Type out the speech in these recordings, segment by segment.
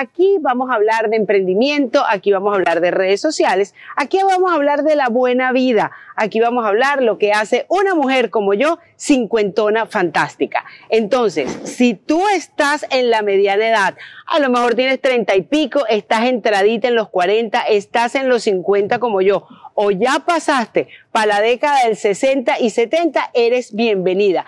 Aquí vamos a hablar de emprendimiento, aquí vamos a hablar de redes sociales, aquí vamos a hablar de la buena vida, aquí vamos a hablar lo que hace una mujer como yo, cincuentona fantástica. Entonces, si tú estás en la mediana edad, a lo mejor tienes treinta y pico, estás entradita en los cuarenta, estás en los cincuenta como yo, o ya pasaste para la década del sesenta y setenta, eres bienvenida.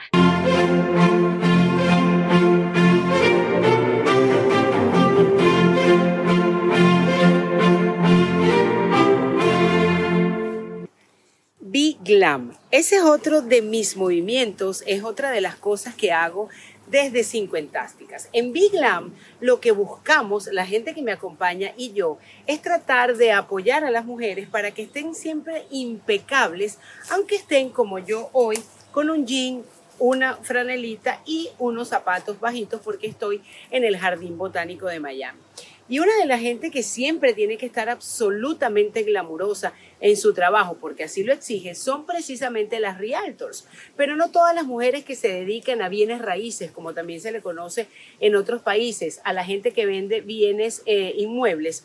Glam. Ese es otro de mis movimientos, es otra de las cosas que hago desde Cincuentásticas. En Big Glam lo que buscamos, la gente que me acompaña y yo, es tratar de apoyar a las mujeres para que estén siempre impecables, aunque estén como yo hoy, con un jean, una franelita y unos zapatos bajitos porque estoy en el Jardín Botánico de Miami. Y una de la gente que siempre tiene que estar absolutamente glamurosa en su trabajo, porque así lo exige, son precisamente las realtors. Pero no todas las mujeres que se dedican a bienes raíces, como también se le conoce en otros países, a la gente que vende bienes eh, inmuebles,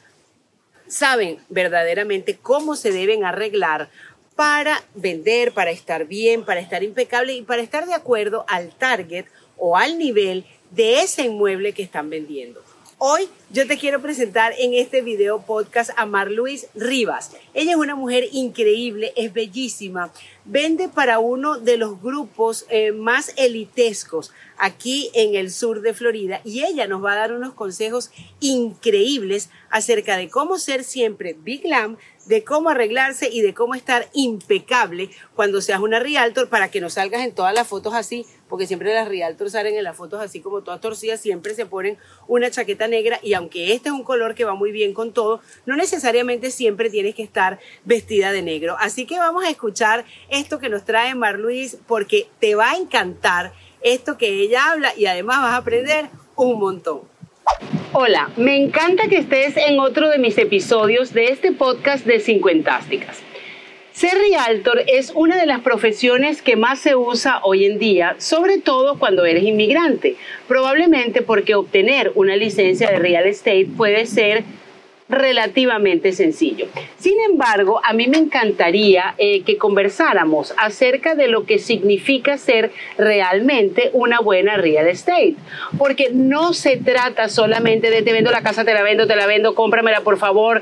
saben verdaderamente cómo se deben arreglar para vender, para estar bien, para estar impecable y para estar de acuerdo al target o al nivel de ese inmueble que están vendiendo. Hoy yo te quiero presentar en este video podcast a Mar Luis Rivas. Ella es una mujer increíble, es bellísima, vende para uno de los grupos eh, más elitescos aquí en el sur de Florida y ella nos va a dar unos consejos increíbles acerca de cómo ser siempre Big Glam, de cómo arreglarse y de cómo estar impecable cuando seas una realtor para que no salgas en todas las fotos así, porque siempre las realtors salen en las fotos así como todas torcidas, siempre se ponen una chaqueta negra y aunque este es un color que va muy bien con todo, no necesariamente siempre tienes que estar vestida de negro. Así que vamos a escuchar esto que nos trae Mar Luis porque te va a encantar esto que ella habla y además vas a aprender un montón. Hola, me encanta que estés en otro de mis episodios de este podcast de Cincuentásticas. Ser realtor es una de las profesiones que más se usa hoy en día, sobre todo cuando eres inmigrante, probablemente porque obtener una licencia de real estate puede ser relativamente sencillo. Sin embargo, a mí me encantaría eh, que conversáramos acerca de lo que significa ser realmente una buena real estate, porque no se trata solamente de te vendo la casa, te la vendo, te la vendo, cómpramela por favor,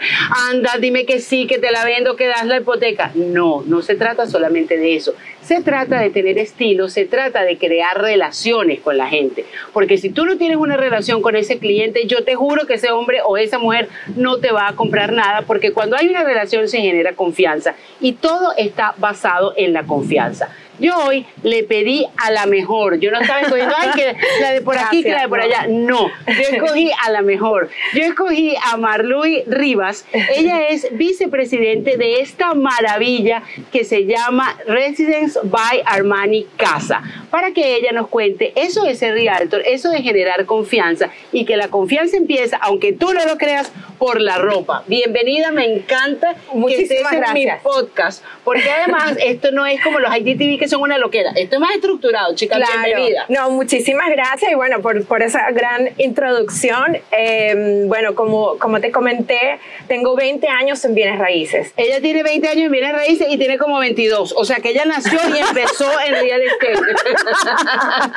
anda, dime que sí, que te la vendo, que das la hipoteca. No, no se trata solamente de eso. Se trata de tener estilo, se trata de crear relaciones con la gente, porque si tú no tienes una relación con ese cliente, yo te juro que ese hombre o esa mujer no te va a comprar nada porque cuando hay una relación se genera confianza y todo está basado en la confianza. Yo hoy le pedí a la mejor. Yo no estaba escogiendo, ay, que la de por aquí, que la de por allá. No, yo escogí a la mejor. Yo escogí a Marluy Rivas. Ella es vicepresidente de esta maravilla que se llama Residence by Armani Casa. Para que ella nos cuente eso de ser realtor, eso de generar confianza y que la confianza empieza, aunque tú no lo creas, por la ropa. Bienvenida, me encanta Muchísimas que estés gracias. en mi podcast. Porque además, esto no es como los IGTV que son una loquera. Esto es más estructurado, chicas. Bienvenida. No, muchísimas gracias y bueno, por, por esa gran introducción. Eh, bueno, como, como te comenté, tengo 20 años en bienes raíces. Ella tiene 20 años en bienes raíces y tiene como 22. O sea que ella nació y empezó en real estate.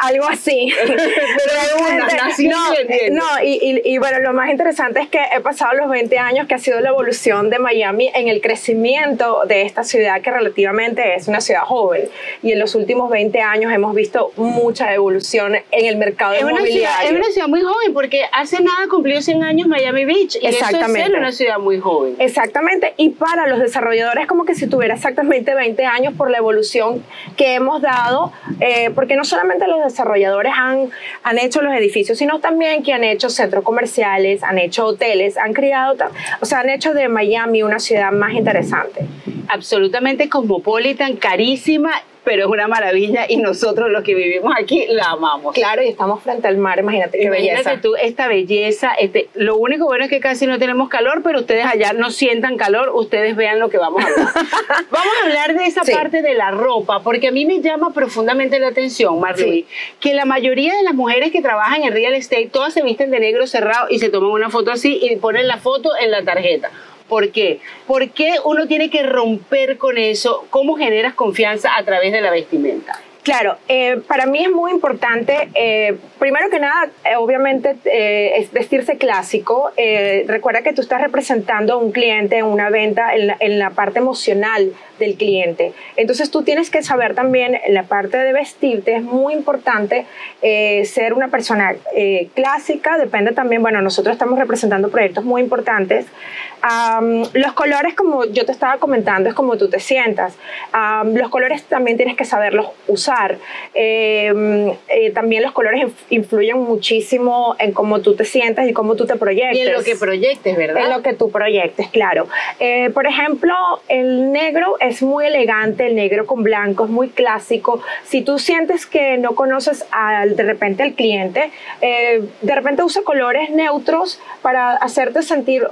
Algo así. Pero una, no, no y, y- y bueno, lo más interesante es que he pasado los 20 años que ha sido la evolución de Miami en el crecimiento de esta ciudad que relativamente es una ciudad joven. Y en los últimos 20 años hemos visto mucha evolución en el mercado Es una, ciudad, inmobiliario. es una ciudad muy joven porque hace nada cumplió 100 años Miami Beach. Y eso es Exactamente. una ciudad muy joven. Exactamente, y para los desarrolladores como que si tuviera exactamente 20 años por la evolución que hemos dado, eh, porque no solamente los desarrolladores han, han hecho los edificios, sino también que han hecho centros comerciales, han hecho hoteles, han criado, ta- o sea, han hecho de Miami una ciudad más interesante. Absolutamente cosmopolitan, carísima, pero es una maravilla y nosotros los que vivimos aquí la amamos. Claro, y estamos frente al mar, imagínate qué Imagínate belleza. tú esta belleza, este, lo único bueno es que casi no tenemos calor, pero ustedes allá no sientan calor, ustedes vean lo que vamos a hablar. vamos a hablar de esa Sí. parte de la ropa, porque a mí me llama profundamente la atención, Marley, Sí. que la mayoría de las mujeres que trabajan en real estate, todas se visten de negro cerrado y se toman una foto así y ponen la foto en la tarjeta. ¿Por qué? ¿Por qué uno tiene que romper con eso? ¿Cómo generas confianza a través de la vestimenta? Claro, eh, para mí es muy importante, eh, primero que nada, eh, obviamente, es vestirse clásico. Recuerda que tú estás representando a un cliente en una venta en la, parte emocional del cliente. Entonces tú tienes que saber también la parte de vestirte, es muy importante ser una persona clásica, depende también, bueno, nosotros estamos representando proyectos muy importantes. Los colores, como yo te estaba comentando, es como tú te sientas. Los colores también tienes que saberlos usar. Eh, eh, también los colores inf- influyen muchísimo en cómo tú te sientas y cómo tú te proyectes. Y en lo que proyectes, ¿verdad? En lo que tú proyectes, claro. Eh, por ejemplo, el negro es muy elegante, el negro con blanco es muy clásico. Si tú sientes que no conoces al, de repente al cliente, eh, de repente usa colores neutros para hacerte sentir...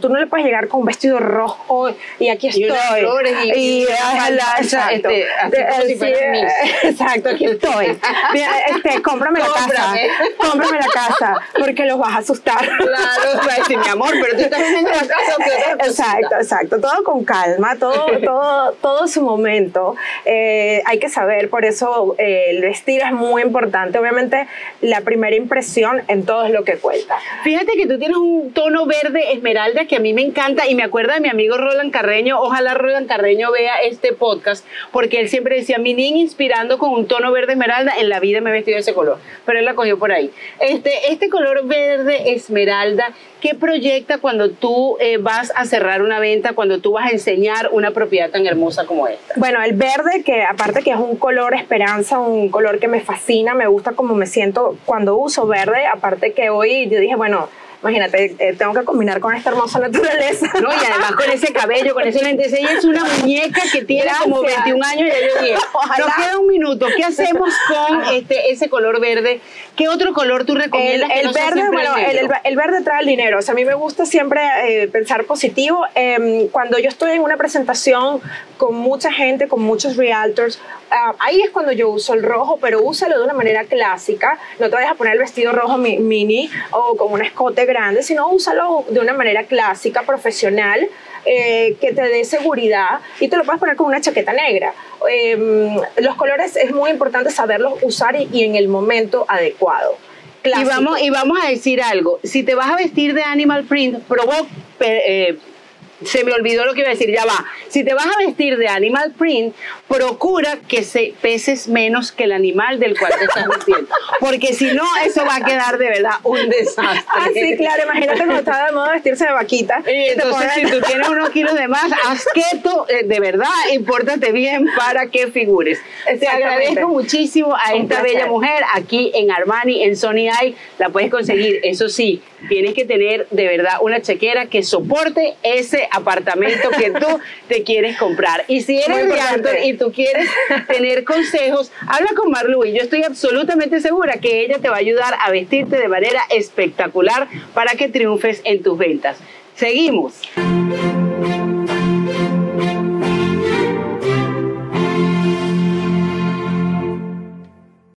Tú no le puedes llegar con un vestido rojo y aquí Y estoy. unas flores y- y exacto. este, así como si exacto, aquí estoy. Mira, este, cómprame la casa. Cómprame. La casa porque los vas a asustar. Claro, va a decir, mi amor, pero tú estás viviendo en la casa o? Exacto, exacto. Todo con calma, todo, todo, todo su momento. Eh, hay que saber, por eso eh, el vestir es muy importante. Obviamente, la primera impresión en todo es lo que cuenta. Fíjate que tú tienes un tono verde esmeralda que a mí me encanta y me acuerda de mi amigo Roland Carreño. Ojalá Roland Carreño vea este podcast porque él siempre decía, mi niña inspirando con un tono verde esmeralda, en la vida me he vestido de ese color, pero él la cogió por ahí. Este, este color verde esmeralda, ¿qué proyecta cuando tú eh, vas a cerrar una venta, cuando tú vas a enseñar una propiedad tan hermosa como esta? Bueno, el verde, que aparte que es un color esperanza, un color que me fascina, me gusta como me siento cuando uso verde, aparte que hoy yo dije, bueno, imagínate, eh, tengo que combinar con esta hermosa naturaleza. No, y además con ese cabello, con ese lentes, ella es una muñeca que tiene como Gracias. 21 años y ya yo dije, nos queda un minuto, ¿qué hacemos con este, ese color verde? ¿Qué otro color tú El, recomiendas que el no verde, bueno, el, negro? el- el verde trae el dinero. O sea, a mí me gusta siempre eh, pensar positivo. Em, cuando yo estoy en una presentación con mucha gente, con muchos realtors, ah, ahí es cuando yo uso el rojo, pero úsalo de una manera clásica. No te vayas a poner el vestido rojo mi- mini o con un escote grande, sino úsalo de una manera clásica, profesional. eh, que te dé seguridad y te lo puedes poner con una chaqueta negra. Em, los colores es muy importante saberlos usar y, y en el momento adecuado. Y vamos, y vamos a decir algo, si te vas a vestir de animal print, pe- eh, se me olvidó lo que iba a decir, ya va. Si te vas a vestir de animal print, procura que se peses menos que el animal del cual te estás vistiendo. Porque si no, eso va a quedar de verdad un desastre. Ah, sí, claro, imagínate cuando estaba de moda vestirse de vaquita. Y entonces, si tú tienes unos kilos de más, haz keto, eh, de verdad, impórtate bien para que figures. Te agradezco muchísimo a Un esta placer. bella mujer aquí en Armani, en Sony Eye, la puedes conseguir. Eso sí, tienes que tener de verdad una chequera que soporte ese apartamento que tú te quieres comprar. Y si eres realtor y tú quieres tener consejos, habla con Marlu y yo estoy absolutamente segura que ella te va a ayudar a vestirte de manera espectacular para que triunfes en tus ventas. Seguimos.